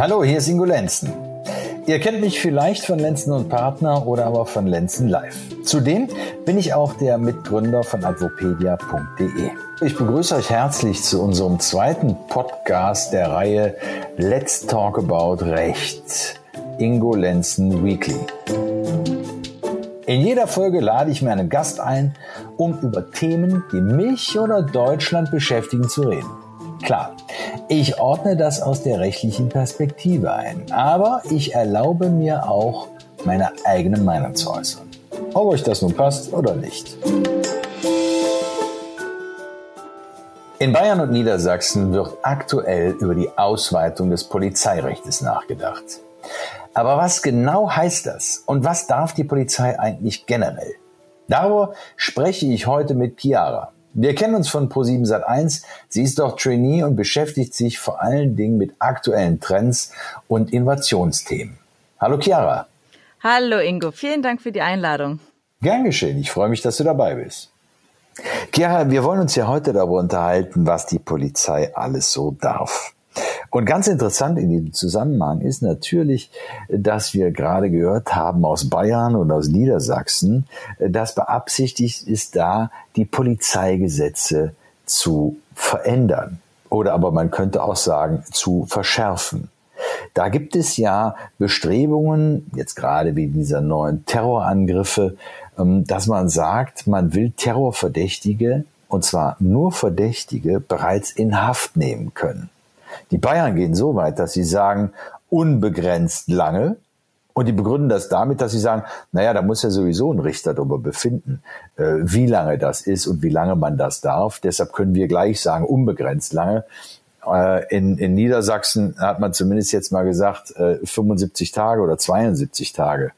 Hallo, hier ist Ingo Lenzen. Ihr kennt mich vielleicht von Lenzen und Partner oder aber von Lenzen Live. Zudem bin ich auch der Mitgründer von advopedia.de. Ich begrüße euch herzlich zu unserem zweiten Podcast der Reihe Let's Talk About Recht. Ingo Lenzen Weekly. In jeder Folge lade ich mir einen Gast ein, um über Themen, die mich oder Deutschland beschäftigen, zu reden. Klar, ich ordne das aus der rechtlichen Perspektive ein, aber ich erlaube mir auch, meine eigene Meinung zu äußern. Ob euch das nun passt oder nicht. In Bayern und Niedersachsen wird aktuell über die Ausweitung des Polizeirechts nachgedacht. Aber was genau heißt das und was darf die Polizei eigentlich generell? Darüber spreche ich heute mit Chiara. Wir kennen uns von Pro7 Sat1. Sie ist doch Trainee und beschäftigt sich vor allen Dingen mit aktuellen Trends und Innovationsthemen. Hallo Chiara. Hallo Ingo, vielen Dank für die Einladung. Gern geschehen, ich freue mich, dass du dabei bist. Chiara, wir wollen uns ja heute darüber unterhalten, was die Polizei alles so darf. Und ganz interessant in diesem Zusammenhang ist natürlich, dass wir gerade gehört haben aus Bayern und aus Niedersachsen, dass beabsichtigt ist, da die Polizeigesetze zu verändern. Oder aber man könnte auch sagen, zu verschärfen. Da gibt es ja Bestrebungen, jetzt gerade wegen dieser neuen Terrorangriffe, ähm, dass man sagt, man will Terrorverdächtige, und zwar nur Verdächtige, bereits in Haft nehmen können. Die Bayern gehen so weit, dass sie sagen, unbegrenzt lange. Und die begründen das damit, dass sie sagen, naja, da muss ja sowieso ein Richter darüber befinden, äh, wie lange das ist und wie lange man das darf. Deshalb können wir gleich sagen, unbegrenzt lange. Äh, in, in Niedersachsen hat man zumindest jetzt mal gesagt, äh, 75 Tage oder 72 Tage.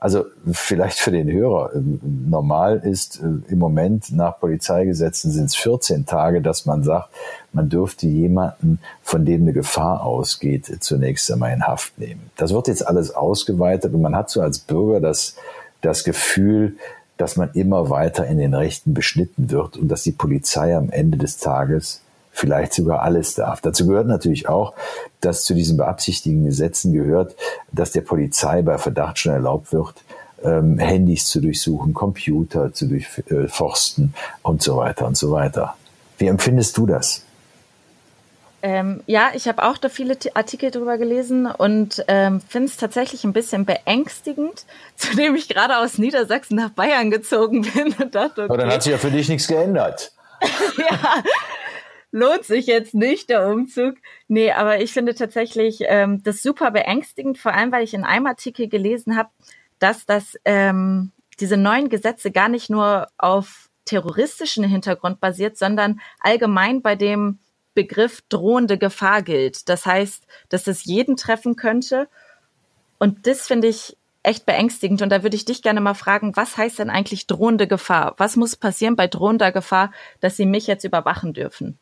Also vielleicht für den Hörer. Ähm, normal ist äh, im Moment nach Polizeigesetzen sind es 14 Tage, dass man sagt, man dürfte jemanden, von dem eine Gefahr ausgeht, zunächst einmal in Haft nehmen. Das wird jetzt alles ausgeweitet und man hat so als Bürger das, das Gefühl, dass man immer weiter in den Rechten beschnitten wird und dass die Polizei am Ende des Tages vielleicht sogar alles darf. Dazu gehört natürlich auch, dass zu diesen beabsichtigten Gesetzen gehört, dass der Polizei bei Verdacht schon erlaubt wird, ähm, Handys zu durchsuchen, Computer zu durchforsten und so weiter und so weiter. Wie empfindest du das? Ähm, ja, ich habe auch da viele Artikel drüber gelesen und ähm, finde es tatsächlich ein bisschen beängstigend, zudem ich gerade aus Niedersachsen nach Bayern gezogen bin und dachte, okay. Aber dann hat sich ja für dich nichts geändert. ja, lohnt sich jetzt nicht der Umzug. Nee, aber ich finde tatsächlich ähm, das super beängstigend, vor allem weil ich in einem Artikel gelesen habe, dass das ähm, diese neuen Gesetze gar nicht nur auf terroristischen Hintergrund basiert, sondern allgemein bei dem Begriff drohende Gefahr gilt. Das heißt, dass es jeden treffen könnte. Und das finde ich echt beängstigend. Und da würde ich dich gerne mal fragen, was heißt denn eigentlich drohende Gefahr? Was muss passieren bei drohender Gefahr, dass sie mich jetzt überwachen dürfen?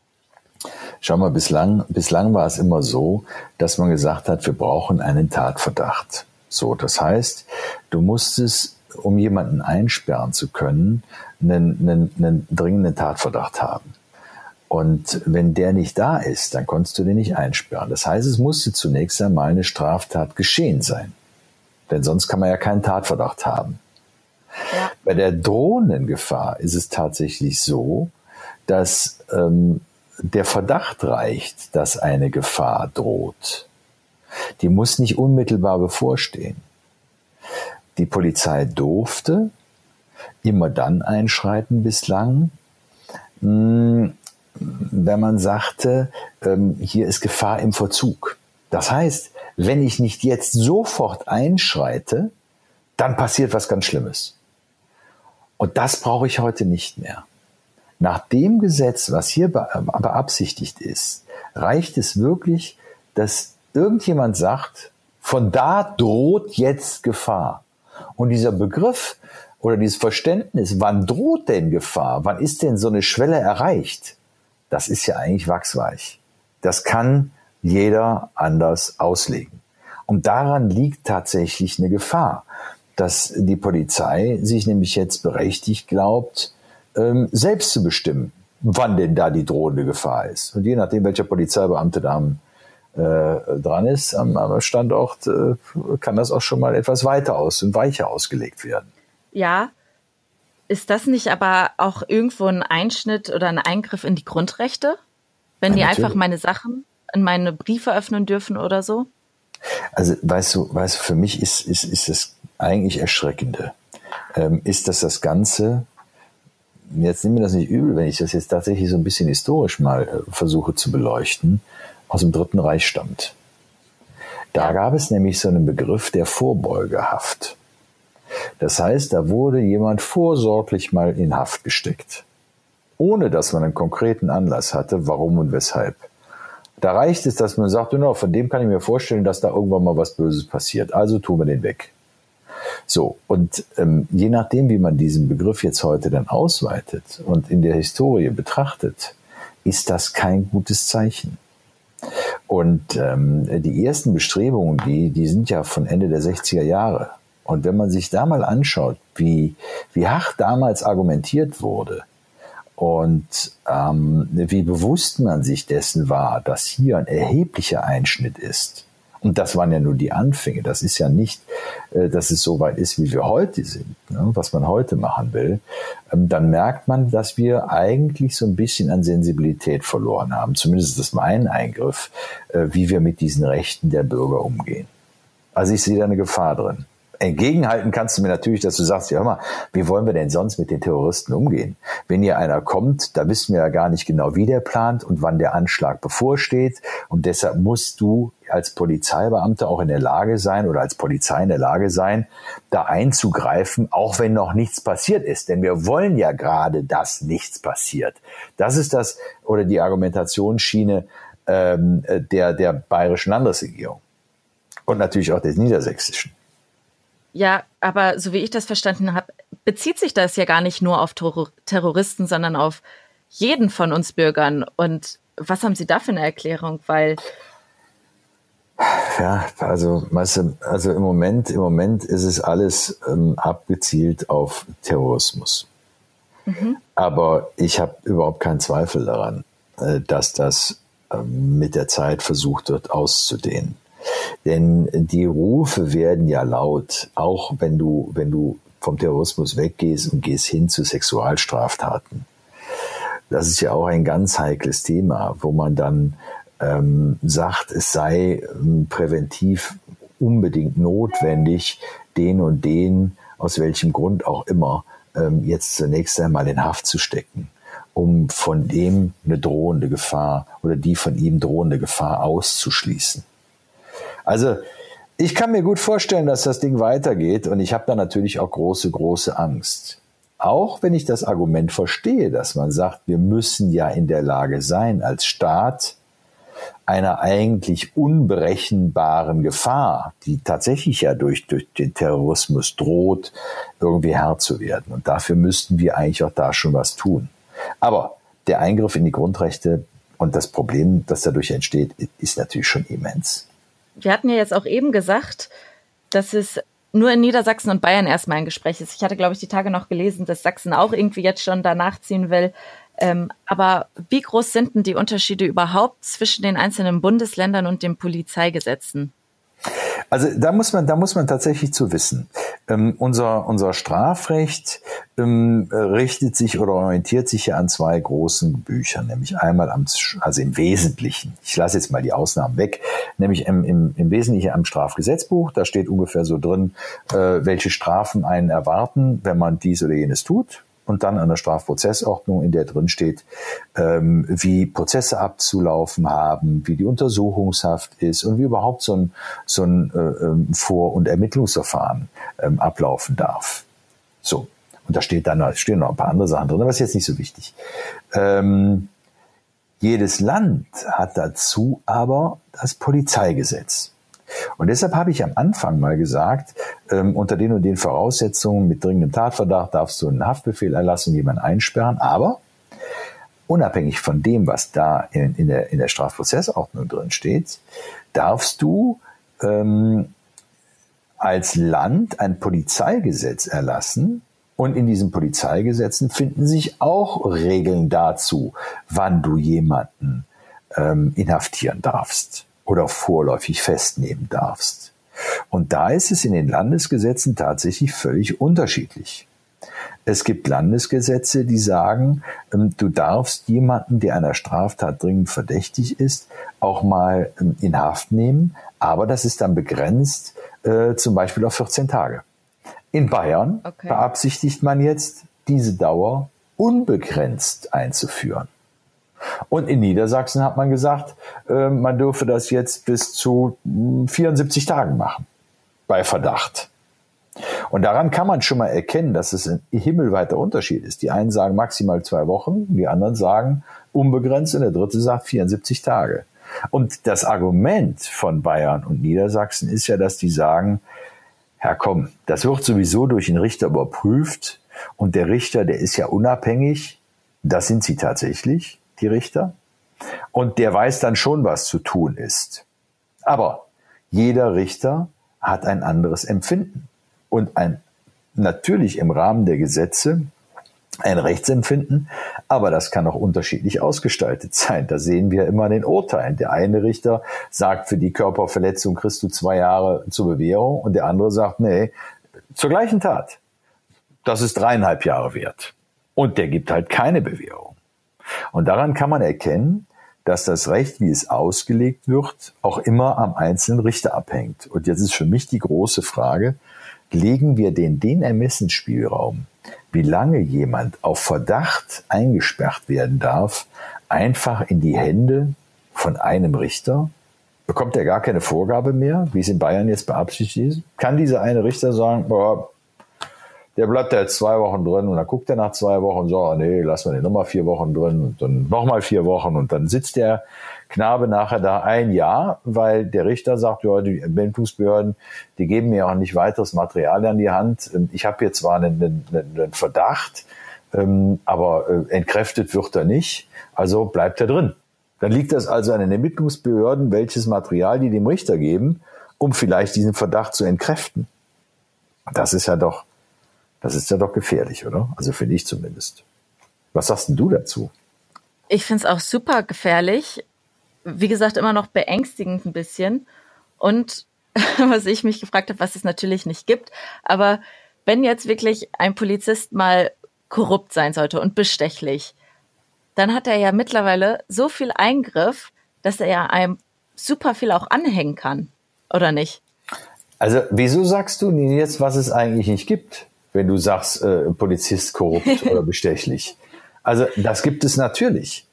Schau mal, bislang, bislang war es immer so, dass man gesagt hat, wir brauchen einen Tatverdacht. So, das heißt, du musstest, um jemanden einsperren zu können, einen, einen, einen dringenden Tatverdacht haben. Und wenn der nicht da ist, dann konntest du den nicht einsperren. Das heißt, es musste zunächst einmal eine Straftat geschehen sein. Denn sonst kann man ja keinen Tatverdacht haben. Ja. Bei der drohenden Gefahr ist es tatsächlich so, dass ähm, der Verdacht reicht, dass eine Gefahr droht. Die muss nicht unmittelbar bevorstehen. Die Polizei durfte immer dann einschreiten bislang, hm, wenn man sagte, ähm, hier ist Gefahr im Verzug. Das heißt, wenn ich nicht jetzt sofort einschreite, dann passiert was ganz Schlimmes. Und das brauche ich heute nicht mehr. Nach dem Gesetz, was hier beabsichtigt ist, reicht es wirklich, dass irgendjemand sagt, von da droht jetzt Gefahr. Und dieser Begriff oder dieses Verständnis, wann droht denn Gefahr? Wann ist denn so eine Schwelle erreicht? Das ist ja eigentlich wachsweich. Das kann jeder anders auslegen. Und daran liegt tatsächlich eine Gefahr, dass die Polizei sich nämlich jetzt berechtigt glaubt, ähm, selbst zu bestimmen, wann denn da die drohende Gefahr ist. Und je nachdem, welcher Polizeibeamte da am, äh, dran ist am, am Standort, äh, kann das auch schon mal etwas weiter aus und weicher ausgelegt werden. Ja, ist das nicht aber auch irgendwo ein Einschnitt oder ein Eingriff in die Grundrechte? Wenn ja, die natürlich. einfach meine Sachen in meine Briefe öffnen dürfen oder so? Also weißt du, weißt du, für mich ist, ist, ist das eigentlich Erschreckende, ähm, ist, dass das Ganze, jetzt nehmen wir das nicht übel, wenn ich das jetzt tatsächlich so ein bisschen historisch mal äh, versuche zu beleuchten, aus dem Dritten Reich stammt. Da gab es nämlich so einen Begriff der Vorbeugehaft. Das heißt, da wurde jemand vorsorglich mal in Haft gesteckt, ohne dass man einen konkreten Anlass hatte, warum und weshalb. Da reicht es, dass man sagt, no, von dem kann ich mir vorstellen, dass da irgendwann mal was Böses passiert. Also tun wir den weg. So, und ähm, je nachdem, wie man diesen Begriff jetzt heute dann ausweitet und in der Historie betrachtet, ist das kein gutes Zeichen. Und ähm, die ersten Bestrebungen, die, die sind ja von Ende der 60er Jahre. Und wenn man sich da mal anschaut, wie, wie hart damals argumentiert wurde und ähm, wie bewusst man sich dessen war, dass hier ein erheblicher Einschnitt ist, und das waren ja nur die Anfänge. Das ist ja nicht, äh, dass es so weit ist, wie wir heute sind, ne, was man heute machen will. Ähm, dann merkt man, dass wir eigentlich so ein bisschen an Sensibilität verloren haben. Zumindest ist das mein Eingriff, äh, wie wir mit diesen Rechten der Bürger umgehen. Also ich sehe da eine Gefahr drin entgegenhalten kannst du mir natürlich, dass du sagst, ja hör mal, wie wollen wir denn sonst mit den Terroristen umgehen? Wenn hier einer kommt, da wissen wir ja gar nicht genau, wie der plant und wann der Anschlag bevorsteht. Und deshalb musst du als Polizeibeamter auch in der Lage sein oder als Polizei in der Lage sein, da einzugreifen, auch wenn noch nichts passiert ist. Denn wir wollen ja gerade, dass nichts passiert. Das ist das oder die Argumentationsschiene ähm, der, der bayerischen Landesregierung und natürlich auch des niedersächsischen. Ja, aber so wie ich das verstanden habe, bezieht sich das ja gar nicht nur auf Terroristen, sondern auf jeden von uns Bürgern. Und was haben Sie da für eine Erklärung? Weil ja, also, weißt du, also im Moment, im Moment ist es alles ähm, abgezielt auf Terrorismus. Mhm. Aber ich habe überhaupt keinen Zweifel daran, äh, dass das ähm, mit der Zeit versucht wird auszudehnen. Denn die Rufe werden ja laut, auch wenn du, wenn du vom Terrorismus weggehst und gehst hin zu Sexualstraftaten. Das ist ja auch ein ganz heikles Thema, wo man dann ähm, sagt, es sei ähm, präventiv unbedingt notwendig, den und den, aus welchem Grund auch immer, ähm, jetzt zunächst einmal in Haft zu stecken, um von dem eine drohende Gefahr oder die von ihm drohende Gefahr auszuschließen. Also ich kann mir gut vorstellen, dass das Ding weitergeht und ich habe da natürlich auch große, große Angst. Auch wenn ich das Argument verstehe, dass man sagt, wir müssen ja in der Lage sein, als Staat einer eigentlich unberechenbaren Gefahr, die tatsächlich ja durch, durch den Terrorismus droht, irgendwie Herr zu werden. Und dafür müssten wir eigentlich auch da schon was tun. Aber der Eingriff in die Grundrechte und das Problem, das dadurch entsteht, ist natürlich schon immens. Wir hatten ja jetzt auch eben gesagt, dass es nur in Niedersachsen und Bayern erstmal ein Gespräch ist. Ich hatte, glaube ich, die Tage noch gelesen, dass Sachsen auch irgendwie jetzt schon danach ziehen will. Ähm, aber wie groß sind denn die Unterschiede überhaupt zwischen den einzelnen Bundesländern und den Polizeigesetzen? Also da muss man, da muss man tatsächlich zu wissen. Ähm, unser, unser Strafrecht ähm, richtet sich oder orientiert sich ja an zwei großen Büchern, nämlich einmal am, also im Wesentlichen, ich lasse jetzt mal die Ausnahmen weg, nämlich im, im, im Wesentlichen am Strafgesetzbuch, da steht ungefähr so drin, äh, welche Strafen einen erwarten, wenn man dies oder jenes tut und dann an der Strafprozessordnung, in der drin steht, ähm, wie Prozesse abzulaufen haben, wie die Untersuchungshaft ist und wie überhaupt so ein, so ein äh, ähm, Vor- und Ermittlungsverfahren ähm, ablaufen darf. So. Und da steht dann, da stehen noch ein paar andere Sachen drin, aber ist jetzt nicht so wichtig. Ähm, jedes Land hat dazu aber das Polizeigesetz. Und deshalb habe ich am Anfang mal gesagt, ähm, unter den und den Voraussetzungen mit dringendem Tatverdacht darfst du einen Haftbefehl erlassen, jemanden einsperren, aber unabhängig von dem, was da in, in, der, in der Strafprozessordnung drin steht, darfst du ähm, als Land ein Polizeigesetz erlassen, und in diesen Polizeigesetzen finden sich auch Regeln dazu, wann du jemanden ähm, inhaftieren darfst oder vorläufig festnehmen darfst. Und da ist es in den Landesgesetzen tatsächlich völlig unterschiedlich. Es gibt Landesgesetze, die sagen, ähm, du darfst jemanden, der einer Straftat dringend verdächtig ist, auch mal ähm, in Haft nehmen, aber das ist dann begrenzt, äh, zum Beispiel auf 14 Tage. In Bayern okay. beabsichtigt man jetzt, diese Dauer unbegrenzt einzuführen. Und in Niedersachsen hat man gesagt, äh, man dürfe das jetzt bis zu 74 hm, Tagen machen bei Verdacht. Und daran kann man schon mal erkennen, dass es ein himmelweiter Unterschied ist. Die einen sagen maximal zwei Wochen, die anderen sagen unbegrenzt und der dritte sagt 74 Tage. Und das Argument von Bayern und Niedersachsen ist ja, dass die sagen, Herr komm, das wird sowieso durch den Richter überprüft. Und der Richter, der ist ja unabhängig, das sind sie tatsächlich, die Richter, und der weiß dann schon, was zu tun ist. Aber jeder Richter hat ein anderes Empfinden. Und ein natürlich im Rahmen der Gesetze ein Rechtsempfinden, aber das kann auch unterschiedlich ausgestaltet sein. Da sehen wir immer den Urteilen. Der eine Richter sagt, für die Körperverletzung kriegst du zwei Jahre zur Bewährung und der andere sagt, nee, zur gleichen Tat. Das ist dreieinhalb Jahre wert. Und der gibt halt keine Bewährung. Und daran kann man erkennen, dass das Recht, wie es ausgelegt wird, auch immer am einzelnen Richter abhängt. Und jetzt ist für mich die große Frage, legen wir den, den Ermessensspielraum, wie lange jemand auf Verdacht eingesperrt werden darf, einfach in die Hände von einem Richter? Bekommt er gar keine Vorgabe mehr, wie es in Bayern jetzt beabsichtigt ist? Kann dieser eine Richter sagen, boah, der bleibt da jetzt zwei Wochen drin und dann guckt er nach zwei Wochen so, nee, lassen wir den nochmal vier Wochen drin und dann nochmal vier Wochen und dann sitzt der Knabe nachher da ein Jahr, weil der Richter sagt, ja, die Ermittlungsbehörden, die geben mir auch nicht weiteres Material an die Hand. Ich habe hier zwar einen, einen, einen Verdacht, ähm, aber äh, entkräftet wird er nicht, also bleibt er drin. Dann liegt das also an den Ermittlungsbehörden, welches Material die dem Richter geben, um vielleicht diesen Verdacht zu entkräften. Das ist ja doch das ist ja doch gefährlich, oder? Also finde ich zumindest. Was sagst denn du dazu? Ich finde es auch super gefährlich. Wie gesagt, immer noch beängstigend ein bisschen. Und was ich mich gefragt habe, was es natürlich nicht gibt. Aber wenn jetzt wirklich ein Polizist mal korrupt sein sollte und bestechlich, dann hat er ja mittlerweile so viel Eingriff, dass er ja einem super viel auch anhängen kann, oder nicht? Also, wieso sagst du jetzt, was es eigentlich nicht gibt? Wenn du sagst, äh, Polizist korrupt oder bestechlich. Also das gibt es natürlich.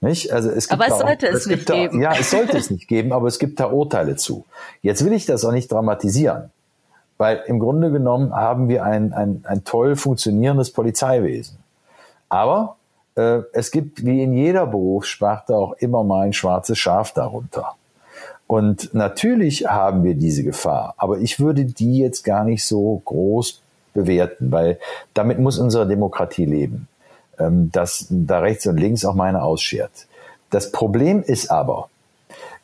Nicht? Also es gibt aber es sollte auch, es, es nicht geben. Da, ja, es sollte es nicht geben, aber es gibt da Urteile zu. Jetzt will ich das auch nicht dramatisieren, weil im Grunde genommen haben wir ein, ein, ein toll funktionierendes Polizeiwesen. Aber äh, es gibt wie in jeder Berufssparte auch immer mal ein schwarzes Schaf darunter. Und natürlich haben wir diese Gefahr, aber ich würde die jetzt gar nicht so groß bewerten, weil damit muss unsere Demokratie leben, ähm, dass da rechts und links auch meine ausschert. Das Problem ist aber,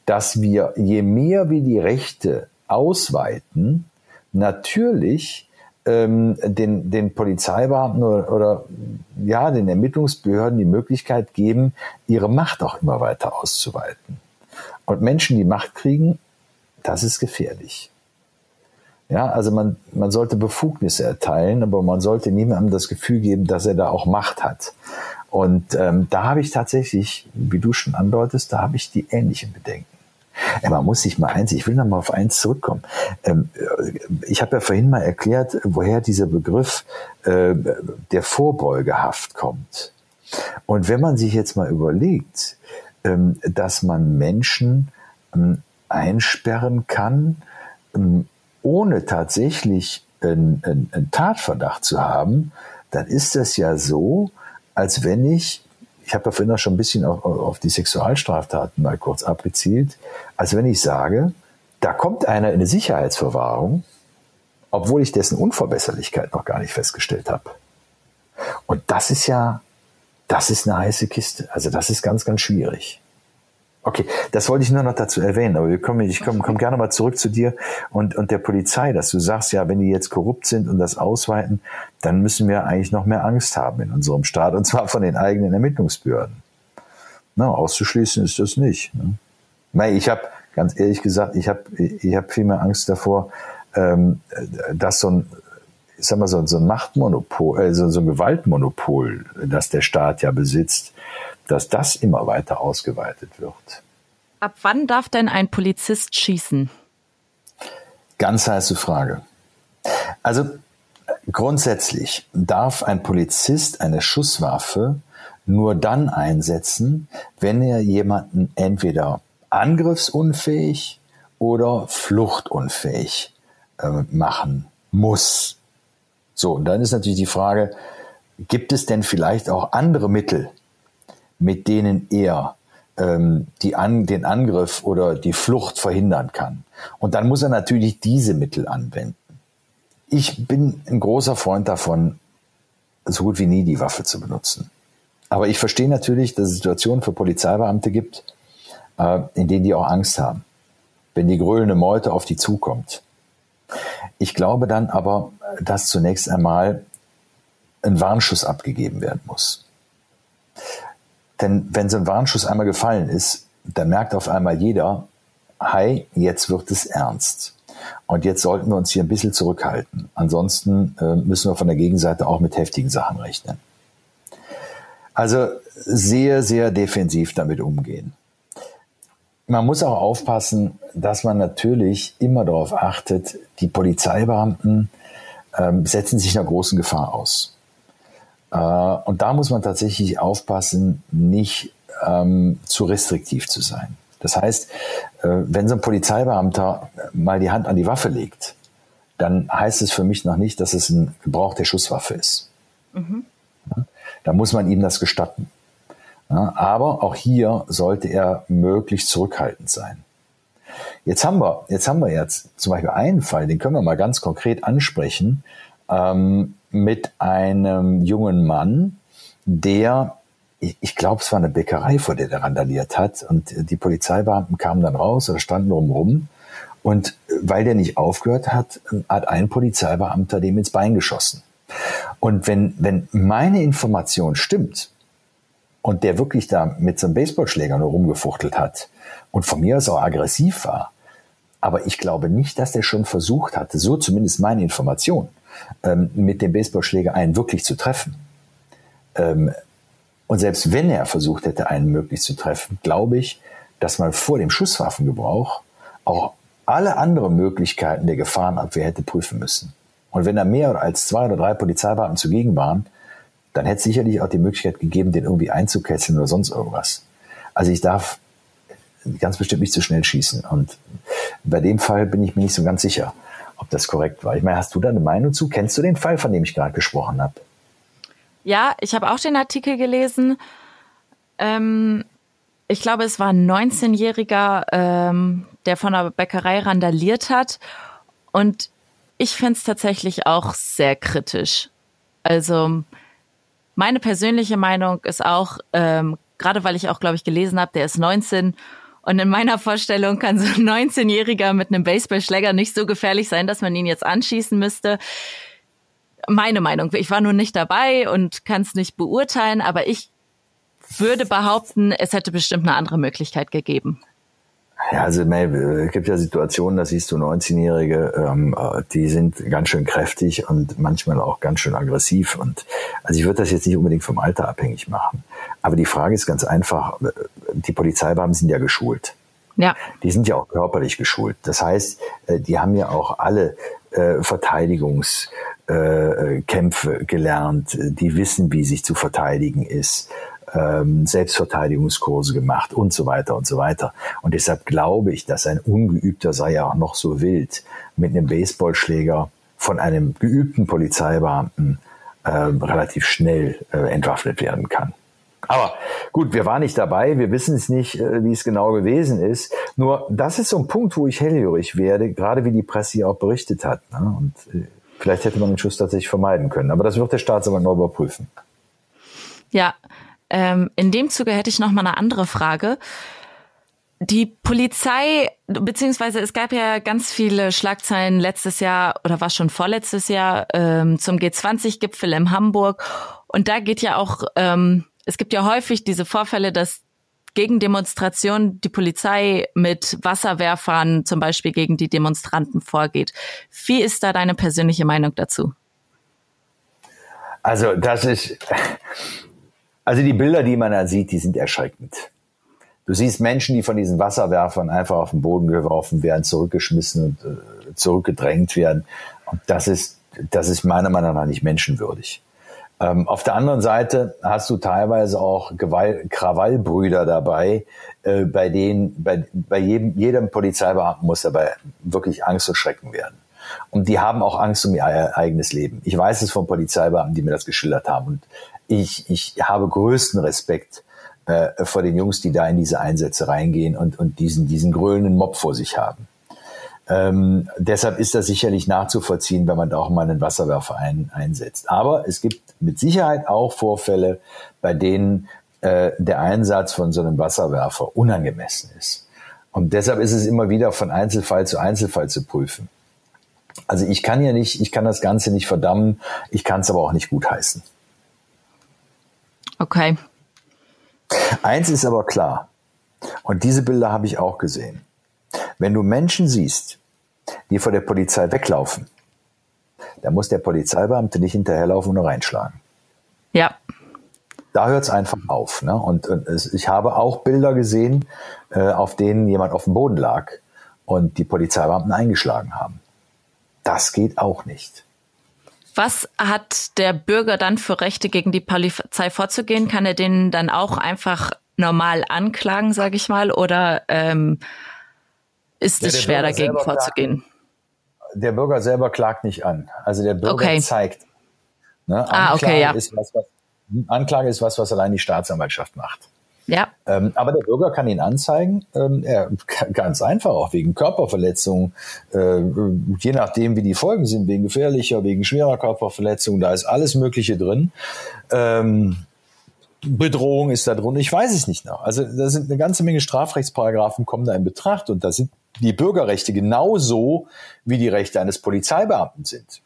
dass wir, je mehr wir die Rechte ausweiten, natürlich ähm, den, den Polizeibeamten oder, oder ja, den Ermittlungsbehörden die Möglichkeit geben, ihre Macht auch immer weiter auszuweiten. Und Menschen, die Macht kriegen, das ist gefährlich. Ja, also man, man sollte Befugnisse erteilen, aber man sollte niemandem das Gefühl geben, dass er da auch Macht hat. Und ähm, da habe ich tatsächlich, wie du schon andeutest, da habe ich die ähnlichen Bedenken. Man muss sich mal eins, ich will noch mal auf eins zurückkommen. Ähm, ich habe ja vorhin mal erklärt, woher dieser Begriff äh, der Vorbeugehaft kommt. Und wenn man sich jetzt mal überlegt, ähm, dass man Menschen ähm, einsperren kann, ohne tatsächlich einen, einen, einen Tatverdacht zu haben, dann ist das ja so, als wenn ich, ich habe ja vorhin auch schon ein bisschen auf, auf die Sexualstraftaten mal kurz abgezielt, als wenn ich sage, da kommt einer in eine Sicherheitsverwahrung, obwohl ich dessen Unverbesserlichkeit noch gar nicht festgestellt habe. Und das ist ja, das ist eine heiße Kiste. Also das ist ganz, ganz schwierig. Okay, das wollte ich nur noch dazu erwähnen, aber wir kommen, ich komme komm gerne mal zurück zu dir und, und der Polizei, dass du sagst, ja, wenn die jetzt korrupt sind und das ausweiten, dann müssen wir eigentlich noch mehr Angst haben in unserem Staat und zwar von den eigenen Ermittlungsbehörden. Na, auszuschließen ist das nicht. Ne? Ich habe Ganz ehrlich gesagt, ich habe ich hab viel mehr Angst davor, ähm, dass so ein, ich sag mal, so, ein Machtmonopol, also so ein Gewaltmonopol, das der Staat ja besitzt, dass das immer weiter ausgeweitet wird. Ab wann darf denn ein Polizist schießen? Ganz heiße Frage. Also grundsätzlich darf ein Polizist eine Schusswaffe nur dann einsetzen, wenn er jemanden entweder angriffsunfähig oder fluchtunfähig äh, machen muss. So, und dann ist natürlich die Frage, gibt es denn vielleicht auch andere Mittel, mit denen er ähm, die an, den Angriff oder die Flucht verhindern kann? Und dann muss er natürlich diese Mittel anwenden. Ich bin ein großer Freund davon, so gut wie nie die Waffe zu benutzen. Aber ich verstehe natürlich, dass es Situationen für Polizeibeamte gibt, äh, in denen die auch Angst haben, wenn die grölende Meute auf die zukommt. Ich glaube dann aber, dass zunächst einmal ein Warnschuss abgegeben werden muss. Denn wenn so ein Warnschuss einmal gefallen ist, dann merkt auf einmal jeder, hi, jetzt wird es ernst. Und jetzt sollten wir uns hier ein bisschen zurückhalten. Ansonsten äh, müssen wir von der Gegenseite auch mit heftigen Sachen rechnen. Also sehr, sehr defensiv damit umgehen. Man muss auch aufpassen, dass man natürlich immer darauf achtet, die Polizeibeamten ähm, setzen sich einer großen Gefahr aus. Äh, und da muss man tatsächlich aufpassen, nicht ähm, zu restriktiv zu sein. Das heißt, äh, wenn so ein Polizeibeamter mal die Hand an die Waffe legt, dann heißt es für mich noch nicht, dass es ein Gebrauch der Schusswaffe ist. Mhm. Da muss man ihm das gestatten. Ja, aber auch hier sollte er möglichst zurückhaltend sein. Jetzt haben wir, jetzt haben wir jetzt zum Beispiel einen Fall, den können wir mal ganz konkret ansprechen, ähm, mit einem jungen Mann, der, ich, ich glaube, es war eine Bäckerei, vor der der randaliert hat, und die Polizeibeamten kamen dann raus oder standen drumherum. Und weil der nicht aufgehört hat, hat ein Polizeibeamter dem ins Bein geschossen. Und wenn, wenn meine Information stimmt und der wirklich da mit so einem Baseballschläger nur rumgefuchtelt hat und von mir aus auch aggressiv war, aber ich glaube nicht, dass der schon versucht hatte, so zumindest meine Information, ähm, mit dem Baseballschläger einen wirklich zu treffen. Ähm, und selbst wenn er versucht hätte, einen möglichst zu treffen, glaube ich, dass man vor dem Schusswaffengebrauch auch alle anderen Möglichkeiten der Gefahrenabwehr hätte prüfen müssen. Und wenn da mehr als zwei oder drei Polizeibeamten zugegen waren, dann hätte es sicherlich auch die Möglichkeit gegeben, den irgendwie einzukesseln oder sonst irgendwas. Also ich darf ganz bestimmt nicht zu schnell schießen. Und bei dem Fall bin ich mir nicht so ganz sicher, ob das korrekt war. Ich meine, hast du da eine Meinung zu? Kennst du den Fall, von dem ich gerade gesprochen habe? Ja, ich habe auch den Artikel gelesen. Ähm, ich glaube, es war ein 19-Jähriger, ähm, der von der Bäckerei randaliert hat. Und ich finde es tatsächlich auch sehr kritisch. Also meine persönliche Meinung ist auch, ähm, gerade weil ich auch, glaube ich, gelesen habe, der ist 19 und in meiner Vorstellung kann so ein 19-Jähriger mit einem Baseballschläger nicht so gefährlich sein, dass man ihn jetzt anschießen müsste. Meine Meinung. Ich war nur nicht dabei und kann es nicht beurteilen, aber ich würde behaupten, es hätte bestimmt eine andere Möglichkeit gegeben. Ja, also es gibt ja Situationen, da siehst du 19-Jährige, ähm, äh, die sind ganz schön kräftig und manchmal auch ganz schön aggressiv. Und also ich würde das jetzt nicht unbedingt vom Alter abhängig machen. Aber die Frage ist ganz einfach, äh, die Polizeibeamten sind ja geschult. Ja. Die sind ja auch körperlich geschult. Das heißt, äh, die haben ja auch alle äh, Verteidigungskämpfe gelernt. Die wissen, wie sich zu verteidigen ist ähm, Selbstverteidigungskurse gemacht und so weiter und so weiter. Und deshalb glaube ich, dass ein Ungeübter sei ja auch noch so wild mit einem Baseballschläger von einem geübten Polizeibeamten äh, relativ schnell äh, entwaffnet werden kann. Aber gut, wir waren nicht dabei, wir wissen es nicht, äh, wie es genau gewesen ist. Nur das ist so ein Punkt, wo ich hellhörig werde, gerade wie die Presse hier auch berichtet hat. Ne? Und äh, vielleicht hätte man den Schuss tatsächlich vermeiden können. Aber das wird der Staatsanwalt noch überprüfen. Ja, ähm, in dem Zuge hätte ich noch mal eine andere Frage. Die Polizei, beziehungsweise es gab ja ganz viele Schlagzeilen letztes Jahr oder war schon vorletztes Jahr ähm, zum G20-Gipfel in Hamburg. Und da geht ja auch, ähm, es gibt ja häufig diese Vorfälle, dass Gegendemonstrationen die Polizei mit Wasserwerfern zum Beispiel gegen die Demonstranten vorgeht. Wie ist da deine persönliche Meinung dazu? Also das ist, also die Bilder, die man da sieht, die sind erschreckend. Du siehst Menschen, die von diesen Wasserwerfern einfach auf den Boden geworfen werden, zurückgeschmissen und äh, zurückgedrängt werden. Und das ist, das ist meiner Meinung nach nicht menschenwürdig. Ähm, auf der anderen Seite hast du teilweise auch Gewalt, Krawallbrüder dabei, äh, bei denen, bei, bei jedem, jedem Polizeibeamten muss dabei wirklich Angst und Schrecken werden. Und die haben auch Angst um ihr eigenes Leben. Ich weiß es von Polizeibeamten, die mir das geschildert haben. Und ich, ich habe größten Respekt äh, vor den Jungs, die da in diese Einsätze reingehen und, und diesen, diesen grölenden Mob vor sich haben. Ähm, deshalb ist das sicherlich nachzuvollziehen, wenn man da auch mal einen Wasserwerfer ein, einsetzt. Aber es gibt mit Sicherheit auch Vorfälle, bei denen äh, der Einsatz von so einem Wasserwerfer unangemessen ist. Und deshalb ist es immer wieder von Einzelfall zu Einzelfall zu prüfen. Also ich kann ja nicht, ich kann das Ganze nicht verdammen, ich kann es aber auch nicht gutheißen. Okay. Eins ist aber klar, und diese Bilder habe ich auch gesehen. Wenn du Menschen siehst, die vor der Polizei weglaufen, dann muss der Polizeibeamte nicht hinterherlaufen und nur reinschlagen. Ja. Da hört es einfach auf. Ne? Und, und es, ich habe auch Bilder gesehen, äh, auf denen jemand auf dem Boden lag und die Polizeibeamten eingeschlagen haben. Das geht auch nicht. Was hat der Bürger dann für Rechte, gegen die Polizei vorzugehen? Kann er denen dann auch einfach normal anklagen, sage ich mal, oder ähm, ist es schwer, Bürger dagegen vorzugehen? Klagt, der Bürger selber klagt nicht an. Also der Bürger okay. zeigt. Ne? ah, okay, ja. Ist was, was, Anklage ist was, was allein die Staatsanwaltschaft macht. Ja. Ähm, aber der Bürger kann ihn anzeigen, ähm, er, ganz einfach, auch wegen Körperverletzung, äh, je nachdem, wie die Folgen sind, wegen gefährlicher, wegen schwerer Körperverletzung, da ist alles Mögliche drin. Ähm, Bedrohung ist da drin, ich weiß es nicht noch. Also da sind eine ganze Menge Strafrechtsparagraphen kommen da in Betracht und da sind die Bürgerrechte genauso wie die Rechte eines Polizeibeamten sind.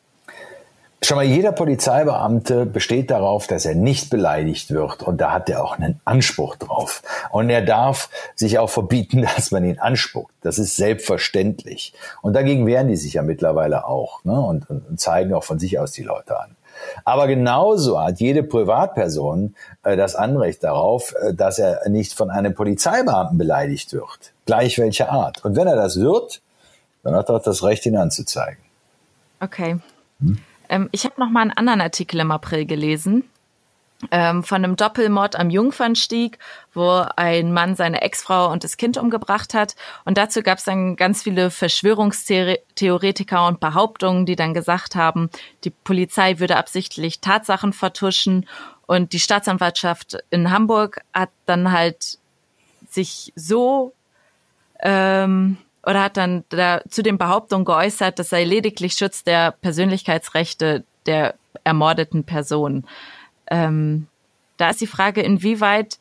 Schon mal jeder Polizeibeamte besteht darauf, dass er nicht beleidigt wird und da hat er auch einen Anspruch drauf. Und er darf sich auch verbieten, dass man ihn anspuckt. Das ist selbstverständlich. Und dagegen wehren die sich ja mittlerweile auch ne? und, und zeigen auch von sich aus die Leute an. Aber genauso hat jede Privatperson äh, das Anrecht darauf, äh, dass er nicht von einem Polizeibeamten beleidigt wird, gleich welcher Art. Und wenn er das wird, dann hat er auch das Recht, ihn anzuzeigen. Okay. Hm? Ähm, ich habe noch mal einen anderen Artikel im April gelesen. Ähm, von einem Doppelmord am Jungfernstieg, wo ein Mann seine Ex-Frau und das Kind umgebracht hat. Und dazu gab es dann ganz viele Verschwörungstheoretiker und Behauptungen, die dann gesagt haben, die Polizei würde absichtlich Tatsachen vertuschen. Und die Staatsanwaltschaft in Hamburg hat dann halt sich so ähm, oder hat dann da zu den Behauptungen geäußert, das sei lediglich Schutz der Persönlichkeitsrechte der ermordeten Person. Ähm, da ist die Frage, inwieweit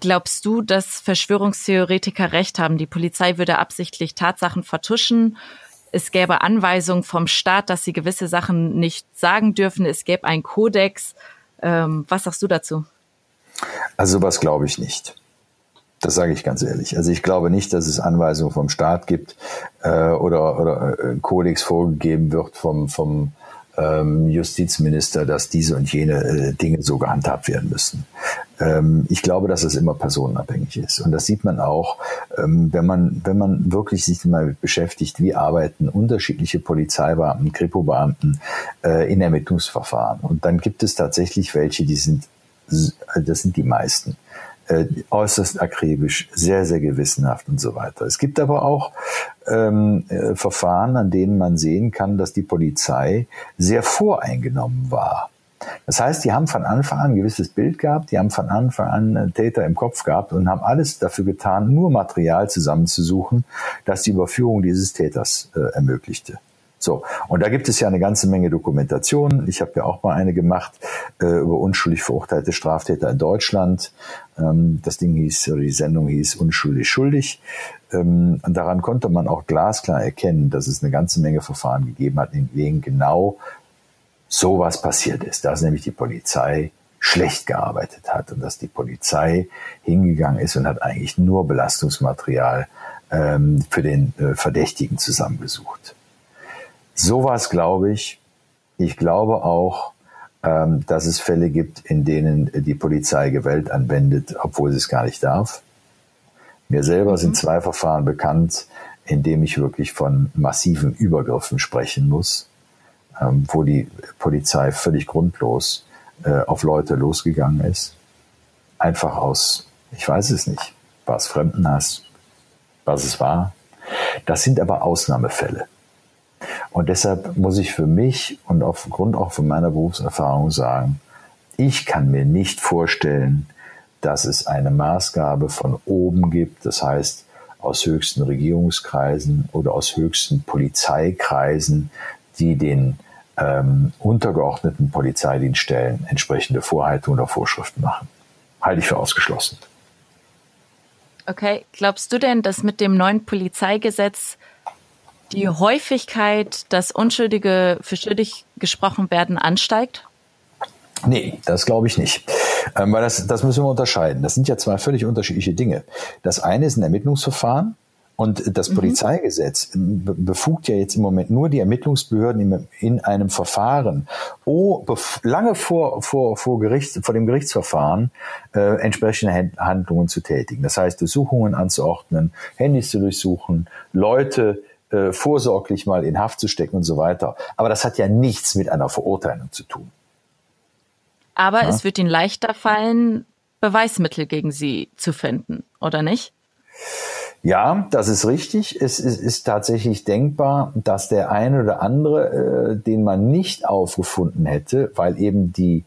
glaubst du, dass Verschwörungstheoretiker recht haben? Die Polizei würde absichtlich Tatsachen vertuschen. Es gäbe Anweisungen vom Staat, dass sie gewisse Sachen nicht sagen dürfen. Es gäbe einen Kodex. Ähm, was sagst du dazu? Also sowas glaube ich nicht. Das sage ich ganz ehrlich. Also ich glaube nicht, dass es Anweisungen vom Staat gibt äh, oder, oder äh, Kodex vorgegeben wird vom, vom ähm, Justizminister, dass diese und jene äh, Dinge so gehandhabt werden müssen. Ähm, ich glaube, dass es immer personenabhängig ist. Und das sieht man auch, ähm, wenn man, wenn man wirklich sich mal beschäftigt, wie arbeiten unterschiedliche Polizeibeamten, Kripo-Beamten äh, in Ermittlungsverfahren. Und dann gibt es tatsächlich welche, die sind, das sind die meisten äh, äußerst akribisch, sehr, sehr gewissenhaft und so weiter. Es gibt aber auch ähm, äh, Verfahren, an denen man sehen kann, dass die Polizei sehr voreingenommen war. Das heißt, die haben von Anfang an ein gewisses Bild gehabt, die haben von Anfang an Täter im Kopf gehabt und haben alles dafür getan, nur Material zusammenzusuchen, das die Überführung dieses Täters äh, ermöglichte. So, und da gibt es ja eine ganze Menge Dokumentationen. Ich habe ja auch mal eine gemacht äh, über unschuldig verurteilte Straftäter in Deutschland. Ähm, das Ding hieß, oder die Sendung hieß Unschuldig schuldig. Ähm, und daran konnte man auch glasklar erkennen, dass es eine ganze Menge Verfahren gegeben hat, in denen genau sowas passiert ist. Da ist nämlich die Polizei schlecht gearbeitet hat und dass die Polizei hingegangen ist und hat eigentlich nur Belastungsmaterial ähm, für den äh, Verdächtigen zusammengesucht. Sowas glaube ich. Ich glaube auch, ähm, dass es Fälle gibt, in denen die Polizei Gewalt anwendet, obwohl sie es gar nicht darf. Mir selber mhm. sind zwei Verfahren bekannt, in dem ich wirklich von massiven Übergriffen sprechen muss, ähm, wo die Polizei völlig grundlos äh, auf Leute losgegangen ist. Einfach aus, ich weiß es nicht, war es Fremdenhass, was es war. Das sind aber Ausnahmefälle. Und deshalb muss ich für mich und aufgrund auch von meiner Berufserfahrung sagen, ich kann mir nicht vorstellen, dass es eine Maßgabe von oben gibt, das heißt aus höchsten Regierungskreisen oder aus höchsten Polizeikreisen, die den ähm, untergeordneten Polizeidienststellen entsprechende Vorhaltungen oder Vorschriften machen. Halte ich für ausgeschlossen. Okay, glaubst du denn, dass mit dem neuen Polizeigesetz die Häufigkeit, dass Unschuldige für schuldig gesprochen werden, ansteigt? Nee, das glaube ich nicht. Ähm, weil das, das müssen wir unterscheiden. Das sind ja zwei völlig unterschiedliche Dinge. Das eine ist ein Ermittlungsverfahren und das mhm. Polizeigesetz befugt ja jetzt im Moment nur die Ermittlungsbehörden in einem Verfahren, oh, lange vor, vor, vor, Gericht, vor dem Gerichtsverfahren äh, entsprechende Handlungen zu tätigen. Das heißt, Durchsuchungen anzuordnen, Handys zu durchsuchen, Leute äh, vorsorglich mal in Haft zu stecken und so weiter. Aber das hat ja nichts mit einer Verurteilung zu tun. Aber ja? es wird ihnen leichter fallen, Beweismittel gegen sie zu finden, oder nicht? Ja, das ist richtig. Es ist, ist tatsächlich denkbar, dass der eine oder andere, äh, den man nicht aufgefunden hätte, weil eben die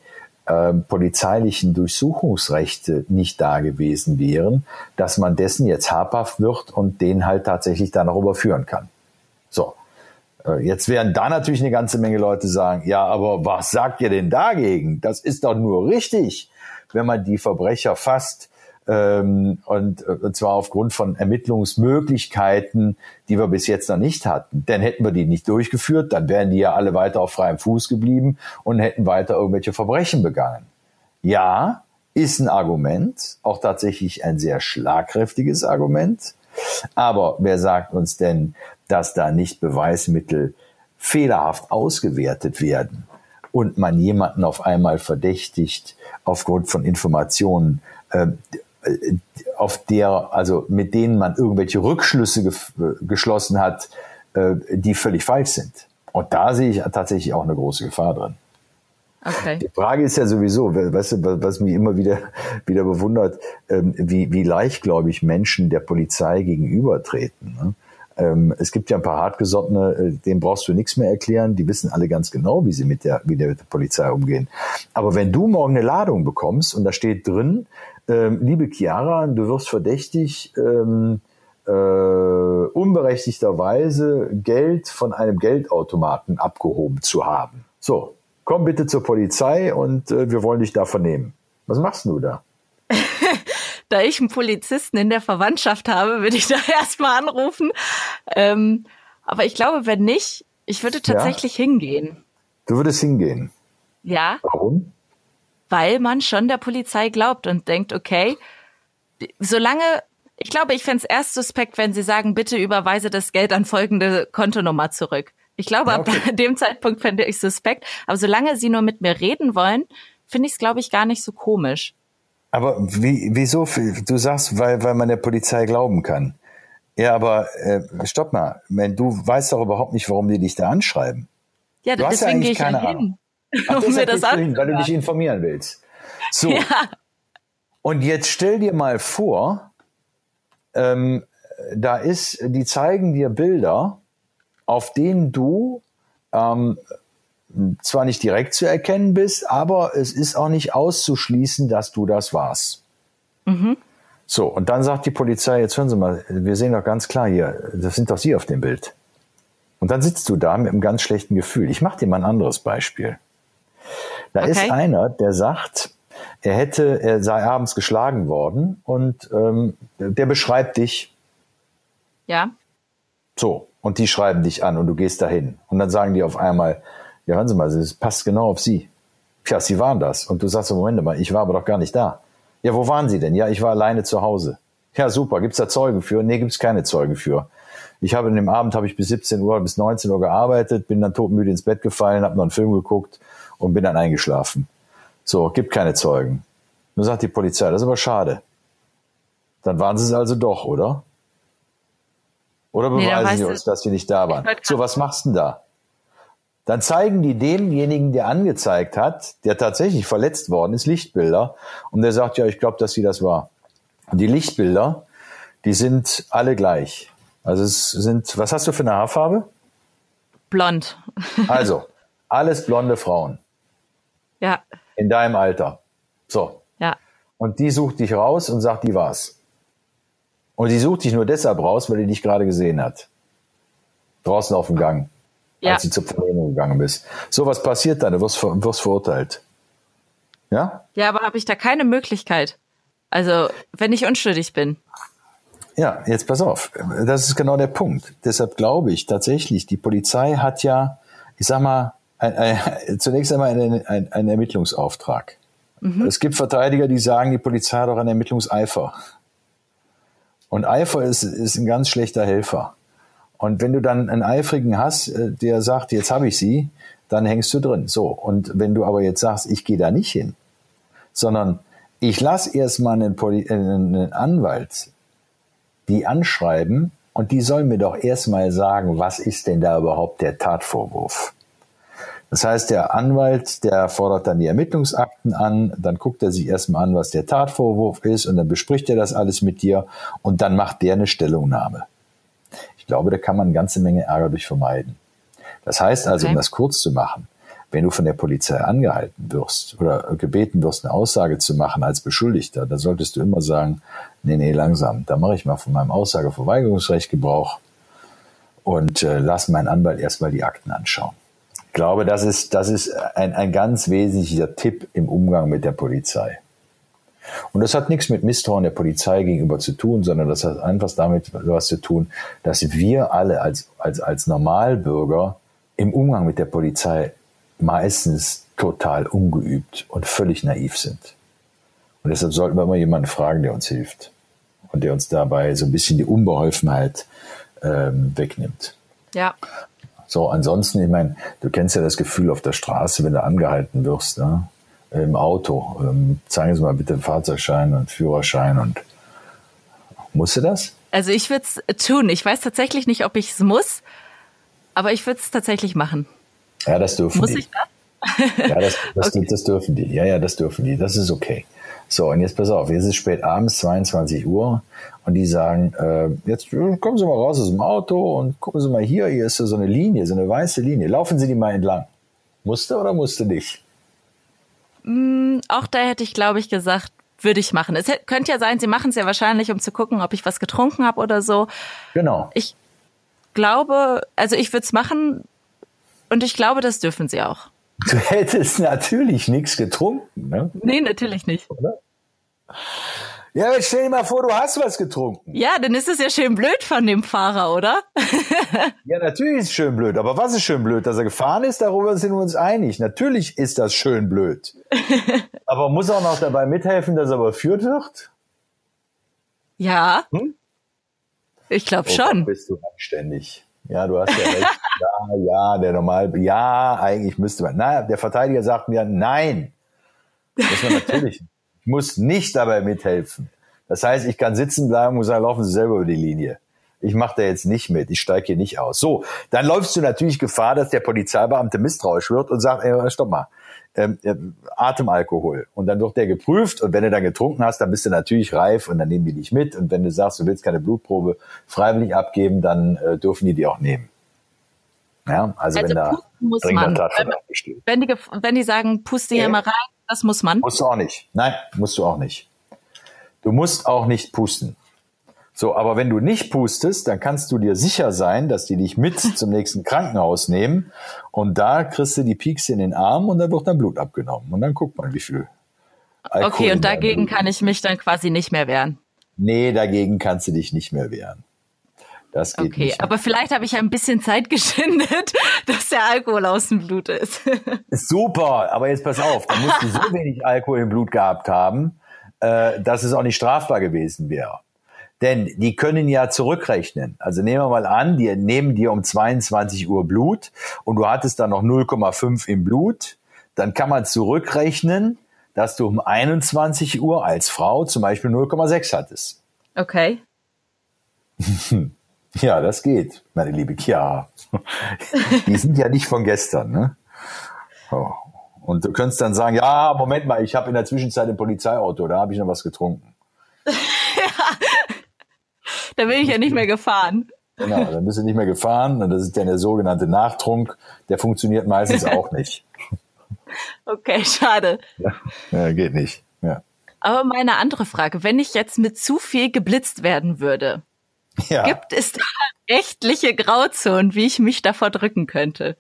äh, polizeilichen Durchsuchungsrechte nicht da gewesen wären, dass man dessen jetzt habhaft wird und den halt tatsächlich dann auch überführen kann. So. Äh, jetzt werden da natürlich eine ganze Menge Leute sagen, ja, aber was sagt ihr denn dagegen? Das ist doch nur richtig, wenn man die Verbrecher fasst ähm, und, und zwar aufgrund von Ermittlungsmöglichkeiten, die wir bis jetzt noch nicht hatten. Denn hätten wir die nicht durchgeführt, dann wären die ja alle weiter auf freiem Fuß geblieben und hätten weiter irgendwelche Verbrechen begangen. Ja, ist ein Argument, auch tatsächlich ein sehr schlagkräftiges Argument. Aber wer sagt uns denn, dass da nicht Beweismittel fehlerhaft ausgewertet werden und man jemanden auf einmal verdächtigt aufgrund von Informationen, äh, auf der, also mit denen man irgendwelche Rückschlüsse ge geschlossen hat, äh, die völlig falsch sind. Und da sehe ich tatsächlich auch eine große Gefahr drin. Okay. Die Frage ist ja sowieso, weißt du, was mich immer wieder, wieder bewundert, ähm, wie, wie leicht, glaube ich, Menschen der Polizei gegenübertreten. Ne? Ähm, es gibt ja ein paar hartgesottene, äh, denen brauchst du nichts mehr erklären. Die wissen alle ganz genau, wie sie mit der, wie der, mit der Polizei umgehen. Aber wenn du morgen eine Ladung bekommst und da steht drin, ähm, liebe Chiara, du wirst verdächtig, ähm, äh, unberechtigterweise Geld von einem Geldautomaten abgehoben zu haben. So, komm bitte zur Polizei und äh, wir wollen dich da vernehmen. Was machst du da? da ich einen Polizisten in der Verwandtschaft habe, würde ich da erstmal anrufen. Ähm, aber ich glaube, wenn nicht, ich würde tatsächlich ja. hingehen. Du würdest hingehen? Ja. Warum? Weil man schon der Polizei glaubt und denkt, okay, solange, ich glaube, ich fände es erst suspekt, wenn sie sagen, bitte überweise das Geld an folgende Kontonummer zurück. Ich glaube, ja, okay. ab dem Zeitpunkt fände ich suspekt. Aber solange sie nur mit mir reden wollen, finde ich es, glaube ich, gar nicht so komisch. Aber wie, wieso? Du sagst, weil, weil man der Polizei glauben kann. Ja, aber äh, stopp mal, wenn du weißt doch überhaupt nicht, warum die dich da anschreiben. Ja, du deswegen ja gehe ich ja hin. Ach, um mir das hin, weil du dich informieren willst. So. Ja. Und jetzt stell dir mal vor, ähm, da ist, die zeigen dir Bilder, auf denen du ähm, zwar nicht direkt zu erkennen bist, aber es ist auch nicht auszuschließen, dass du das warst. Mhm. So, und dann sagt die Polizei, jetzt hören Sie mal, wir sehen doch ganz klar hier, das sind doch Sie auf dem Bild. Und dann sitzt du da mit einem ganz schlechten Gefühl. Ich mache dir mal ein anderes Beispiel. Da okay. ist einer, der sagt, er hätte, er sei abends geschlagen worden und ähm, der beschreibt dich. Ja. So, und die schreiben dich an und du gehst dahin. Und dann sagen die auf einmal, ja, hören Sie mal, das passt genau auf Sie. Tja, Sie waren das. Und du sagst, Moment mal, ich war aber doch gar nicht da. Ja, wo waren Sie denn? Ja, ich war alleine zu Hause. Ja, super. Gibt's da Zeugen für? Nee, gibt's keine Zeugen für. Ich habe in dem Abend habe ich bis 17 Uhr, bis 19 Uhr gearbeitet, bin dann todmüde ins Bett gefallen, habe noch einen Film geguckt und bin dann eingeschlafen. So, gibt keine Zeugen. Nur sagt die Polizei, das ist aber schade. Dann waren sie es also doch, oder? Oder beweisen nee, sie uns, dass sie nicht da waren? So, was machst du denn da? Dann zeigen die demjenigen, der angezeigt hat, der tatsächlich verletzt worden ist, Lichtbilder. Und der sagt, ja, ich glaube, dass sie das war. Und die Lichtbilder, die sind alle gleich. Also es sind, was hast du für eine Haarfarbe? Blond. also, alles blonde Frauen. Ja. In deinem Alter. So. Ja. Und die sucht dich raus und sagt, die war's. Und die sucht dich nur deshalb raus, weil die dich gerade gesehen hat. Draußen auf dem Gang. Ja. Als du zur Vernehmung gegangen bist. So was passiert dann, du wirst, wirst verurteilt. Ja? Ja, aber habe ich da keine Möglichkeit? Also, wenn ich unschuldig bin. Ja, jetzt pass auf. Das ist genau der Punkt. Deshalb glaube ich tatsächlich, die Polizei hat ja, ich sag mal, ein, ein, zunächst einmal einen, ein, einen Ermittlungsauftrag. Mhm. Es gibt Verteidiger, die sagen, die Polizei hat auch einen Ermittlungseifer. Und Eifer ist, ist ein ganz schlechter Helfer. Und wenn du dann einen Eifrigen hast, äh, der sagt, jetzt habe ich sie, dann hängst du drin. So. Und wenn du aber jetzt sagst, ich gehe da nicht hin, sondern ich lasse erstmal einen, Poli äh, einen Anwalt die anschreiben und die sollen mir doch erstmal sagen, was ist denn da überhaupt der Tatvorwurf? Das heißt, der Anwalt, der fordert dann die Ermittlungsakten an, dann guckt er sich erstmal an, was der Tatvorwurf ist und dann bespricht er das alles mit dir und dann macht der eine Stellungnahme. Ich glaube, da kann man eine ganze Menge Ärger durch vermeiden. Das heißt also, okay. um das kurz zu machen, wenn du von der Polizei angehalten wirst oder gebeten wirst, eine Aussage zu machen als Beschuldigter, dann solltest du immer sagen, nee, nee, langsam, da mache ich mal von meinem Aussageverweigerungsrecht Gebrauch und äh, lass meinen Anwalt erstmal die Akten anschauen. Ich glaube, das ist, das ist ein, ein ganz wesentlicher Tipp im Umgang mit der Polizei. Und das hat nichts mit Misstrauen der Polizei gegenüber zu tun, sondern das hat einfach damit was zu tun, dass wir alle als, als, als Normalbürger im Umgang mit der Polizei meistens total ungeübt und völlig naiv sind. Und deshalb sollten wir immer jemanden fragen, der uns hilft und der uns dabei so ein bisschen die Unbeholfenheit ähm, wegnimmt. Ja. So, ansonsten, ich meine, du kennst ja das Gefühl auf der Straße, wenn du angehalten wirst, ne? im Auto. Ähm, zeigen Sie mal bitte den Fahrzeugschein und Führerschein und musst du das? Also ich würde es tun. Ich weiß tatsächlich nicht, ob ich es muss, aber ich würde es tatsächlich machen. Ja, das dürfen Muss die. ich das? ja, das, das, okay. das dürfen die. Ja, ja, das dürfen die. Das ist okay. So, und jetzt pass auf, jetzt ist spät abends, 22 Uhr, und die sagen, äh, jetzt kommen Sie mal raus aus dem Auto und gucken Sie mal hier, hier ist so eine Linie, so eine weiße Linie. Laufen Sie die mal entlang. Musste oder musste nicht? Mm, auch da hätte ich, glaube ich, gesagt, würde ich machen. Es könnte ja sein, Sie machen es ja wahrscheinlich, um zu gucken, ob ich was getrunken habe oder so. Genau. Ich glaube, also ich würde es machen, und ich glaube, das dürfen sie auch. Du hättest natürlich nichts getrunken, ne? Nee, natürlich nicht. Oder? Ja, stell dir mal vor, du hast was getrunken. Ja, dann ist es ja schön blöd von dem Fahrer, oder? ja, natürlich ist es schön blöd. Aber was ist schön blöd? Dass er gefahren ist, darüber sind wir uns einig. Natürlich ist das schön blöd. aber muss auch noch dabei mithelfen, dass er überführt wird? Ja. Hm? Ich glaube oh, schon. bist du anständig. Ja, du hast ja recht. ja, ja, der normal, ja, eigentlich müsste man. Na, der Verteidiger sagt mir, nein. Muss man natürlich. Ich muss nicht dabei mithelfen. Das heißt, ich kann sitzen bleiben und sagen, laufen Sie selber über die Linie. Ich mache da jetzt nicht mit, ich steige hier nicht aus. So, dann läufst du natürlich Gefahr, dass der Polizeibeamte misstrauisch wird und sagt, ey, stopp mal, ähm, äh, Atemalkohol. Und dann wird der geprüft und wenn du dann getrunken hast, dann bist du natürlich reif und dann nehmen die dich mit. Und wenn du sagst, du willst keine Blutprobe freiwillig abgeben, dann äh, dürfen die die auch nehmen. Ja, also, also wenn da muss man. besteht. Wenn die, wenn die sagen, puste hier mal rein, das muss man. Musst du auch nicht. Nein, musst du auch nicht. Du musst auch nicht pusten. So, aber wenn du nicht pustest, dann kannst du dir sicher sein, dass die dich mit zum nächsten Krankenhaus nehmen und da kriegst du die Piekse in den Arm und dann wird dann Blut abgenommen und dann guckt man, wie viel. Alkohol okay, und dagegen kann ich mich dann quasi nicht mehr wehren. Nee, dagegen kannst du dich nicht mehr wehren. Das geht okay, nicht. aber vielleicht habe ich ein bisschen Zeit geschindet, dass der Alkohol aus dem Blut ist. Super, aber jetzt pass auf, da musst du so wenig Alkohol im Blut gehabt haben, äh, dass es auch nicht strafbar gewesen wäre. Denn die können ja zurückrechnen. Also nehmen wir mal an, die nehmen dir um 22 Uhr Blut und du hattest dann noch 0,5 im Blut. Dann kann man zurückrechnen, dass du um 21 Uhr als Frau zum Beispiel 0,6 hattest. Okay. Ja, das geht, meine liebe Chiara. Die sind ja nicht von gestern, ne? Oh. Und du könntest dann sagen, ja, Moment mal, ich habe in der Zwischenzeit ein Polizeiauto, da habe ich noch was getrunken. Da bin ich ja nicht mehr gefahren. Genau, dann bist du nicht mehr gefahren und das ist ja der sogenannte Nachtrunk, der funktioniert meistens auch nicht. Okay, schade. Ja, ja geht nicht. Ja. Aber meine andere Frage, wenn ich jetzt mit zu viel geblitzt werden würde, Ja. gibt es da rechtliche Grauzonen, wie ich mich davor drücken könnte?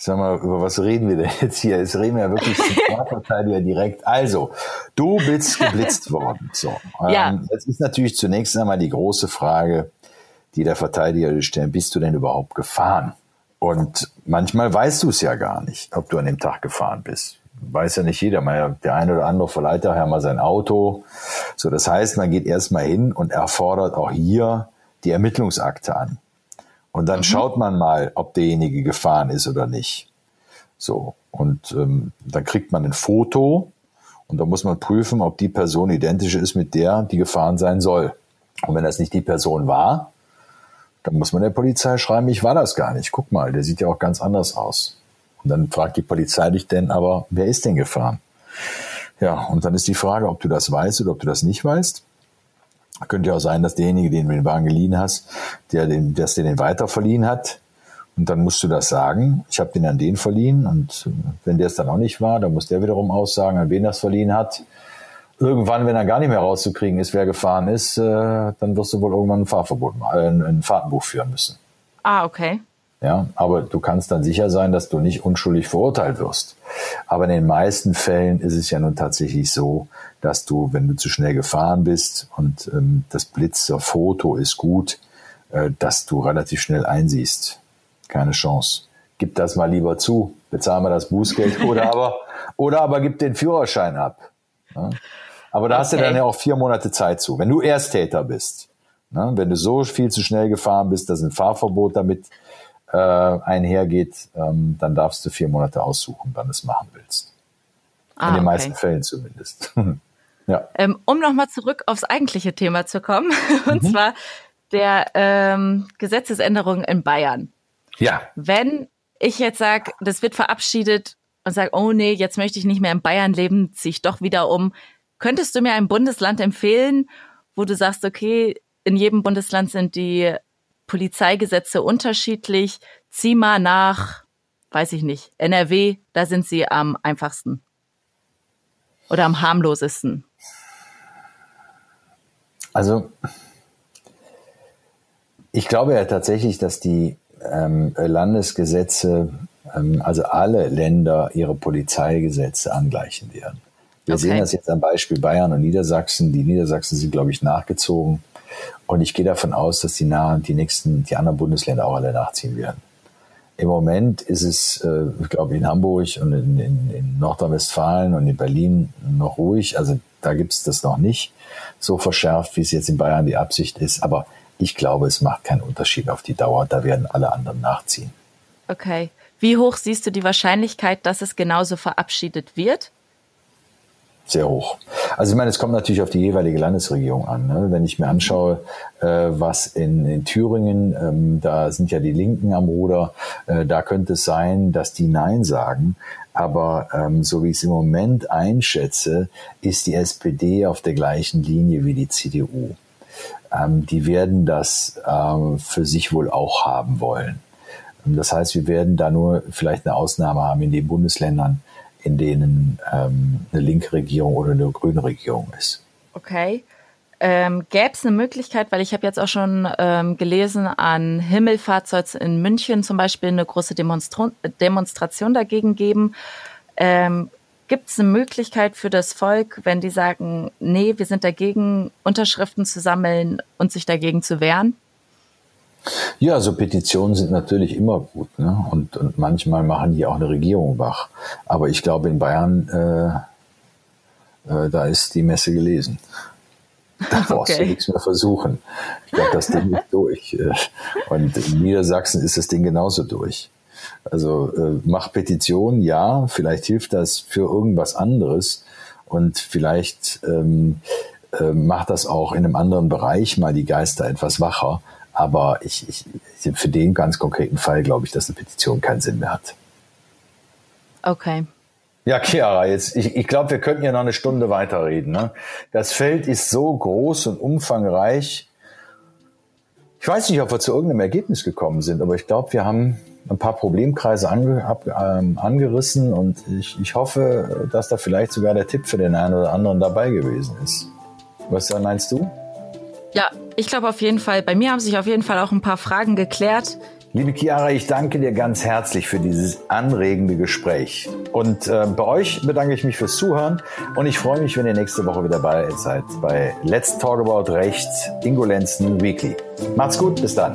Sag mal, über was reden wir denn jetzt hier? Jetzt reden wir ja wirklich zum Strafverteidiger direkt. Also, du bist geblitzt worden. So. Ja. Ähm, jetzt ist natürlich zunächst einmal die große Frage, die der Verteidiger stellt, bist du denn überhaupt gefahren? Und manchmal weißt du es ja gar nicht, ob du an dem Tag gefahren bist. Weiß ja nicht jeder. Mal, der eine oder andere verleiht daher mal sein Auto. So, das heißt, man geht erstmal hin und erfordert auch hier die Ermittlungsakte an. Und dann schaut man mal, ob derjenige gefahren ist oder nicht. So. Und ähm, dann kriegt man ein Foto und da muss man prüfen, ob die Person identisch ist mit der, die gefahren sein soll. Und wenn das nicht die Person war, dann muss man der Polizei schreiben, ich war das gar nicht. Guck mal, der sieht ja auch ganz anders aus. Und dann fragt die Polizei dich denn, aber wer ist denn gefahren? Ja, und dann ist die Frage, ob du das weißt oder ob du das nicht weißt. Könnte ja auch sein, dass derjenige, den du den Wagen geliehen hast, der den, dass der den weiter hat. Und dann musst du das sagen. Ich habe den an den verliehen. Und wenn der es dann auch nicht war, dann muss der wiederum aussagen, an wen das verliehen hat. Irgendwann, wenn dann gar nicht mehr rauszukriegen ist, wer gefahren ist, äh, dann wirst du wohl irgendwann ein Fahrverbot, äh, ein Fahrtenbuch führen müssen. Ah, okay. Ja, aber du kannst dann sicher sein, dass du nicht unschuldig verurteilt wirst. Aber in den meisten Fällen ist es ja nun tatsächlich so, dass du, wenn du zu schnell gefahren bist und ähm, das Blitzerfoto ist gut, äh, dass du relativ schnell einsiehst. Keine Chance. Gib das mal lieber zu, bezahl mal das Bußgeld oder aber, oder aber gib den Führerschein ab. Ja? Aber da hast du Okay. dann ja auch vier Monate Zeit zu. Wenn du Ersttäter bist, ne? wenn du so viel zu schnell gefahren bist, dass ein Fahrverbot damit äh, einhergeht, ähm, dann darfst du vier Monate aussuchen, wann du es machen willst. Ah, In den okay. meisten Fällen zumindest. ja. Ähm, um nochmal zurück aufs eigentliche Thema zu kommen, und zwar der ähm, Gesetzesänderung in Bayern. Ja. Wenn ich jetzt sage, das wird verabschiedet und sage, oh nee, jetzt möchte ich nicht mehr in Bayern leben, ziehe ich doch wieder um. Könntest du mir ein Bundesland empfehlen, wo du sagst, okay, in jedem Bundesland sind die Polizeigesetze unterschiedlich, zieh mal nach, weiß ich nicht, NRW, da sind sie am einfachsten oder am harmlosesten. Also ich glaube ja tatsächlich, dass die ähm, Landesgesetze, ähm, also alle Länder ihre Polizeigesetze angleichen werden. Wir Okay. sehen das jetzt am Beispiel Bayern und Niedersachsen. Die Niedersachsen sind, glaube ich, nachgezogen. Und ich gehe davon aus, dass die, nah, die nächsten, die anderen Bundesländer auch alle nachziehen werden. Im Moment ist es, äh, ich glaube, in Hamburg und in, in, in Nordrhein-Westfalen und in Berlin noch ruhig. Also da gibt es das noch nicht so verschärft, wie es jetzt in Bayern die Absicht ist. Aber ich glaube, es macht keinen Unterschied auf die Dauer. Da werden alle anderen nachziehen. Okay. Wie hoch siehst du die Wahrscheinlichkeit, dass es genauso verabschiedet wird? Sehr hoch. Also ich meine, es kommt natürlich auf die jeweilige Landesregierung an. Ne? Wenn ich mir anschaue, äh, was in, in Thüringen, ähm, da sind ja die Linken am Ruder, äh, da könnte es sein, dass die Nein sagen. Aber ähm, so wie ich es im Moment einschätze, ist die SPD auf der gleichen Linie wie die CDU. Ähm, die werden das ähm, für sich wohl auch haben wollen. Das heißt, wir werden da nur vielleicht eine Ausnahme haben in den Bundesländern, in denen ähm, eine linke Regierung oder eine grüne Regierung ist. Okay. Ähm, Gäbe es eine Möglichkeit, weil ich habe jetzt auch schon ähm, gelesen, an Himmelfahrt in München zum Beispiel eine große Demonstra Demonstration dagegen geben. Ähm, Gibt es eine Möglichkeit für das Volk, wenn die sagen, nee, wir sind dagegen, Unterschriften zu sammeln und sich dagegen zu wehren? Ja, so Petitionen sind natürlich immer gut. Ne? Und, und manchmal machen die auch eine Regierung wach. Aber ich glaube, in Bayern, äh, äh, da ist die Messe gelesen. Da brauchst okay. du nichts mehr versuchen. Ich glaube, das Ding ist durch. Äh, und in Niedersachsen ist das Ding genauso durch. Also äh, mach Petitionen, ja, vielleicht hilft das für irgendwas anderes und vielleicht ähm, äh, macht das auch in einem anderen Bereich mal die Geister etwas wacher. Aber ich, ich, für den ganz konkreten Fall glaube ich, dass eine Petition keinen Sinn mehr hat. Okay. Ja, Chiara, jetzt, ich, ich glaube, wir könnten ja noch eine Stunde weiterreden. Ne? Das Feld ist so groß und umfangreich. Ich weiß nicht, ob wir zu irgendeinem Ergebnis gekommen sind, aber ich glaube, wir haben ein paar Problemkreise ange, ab, ähm, angerissen und ich, ich hoffe, dass da vielleicht sogar der Tipp für den einen oder anderen dabei gewesen ist. Was meinst du? Ja, ich glaube auf jeden Fall. Bei mir haben sich auf jeden Fall auch ein paar Fragen geklärt. Liebe Chiara, ich danke dir ganz herzlich für dieses anregende Gespräch. Und äh, bei euch bedanke ich mich fürs Zuhören und ich freue mich, wenn ihr nächste Woche wieder dabei seid bei Let's Talk About Recht, Ingo Lenzen Weekly. Macht's gut, bis dann.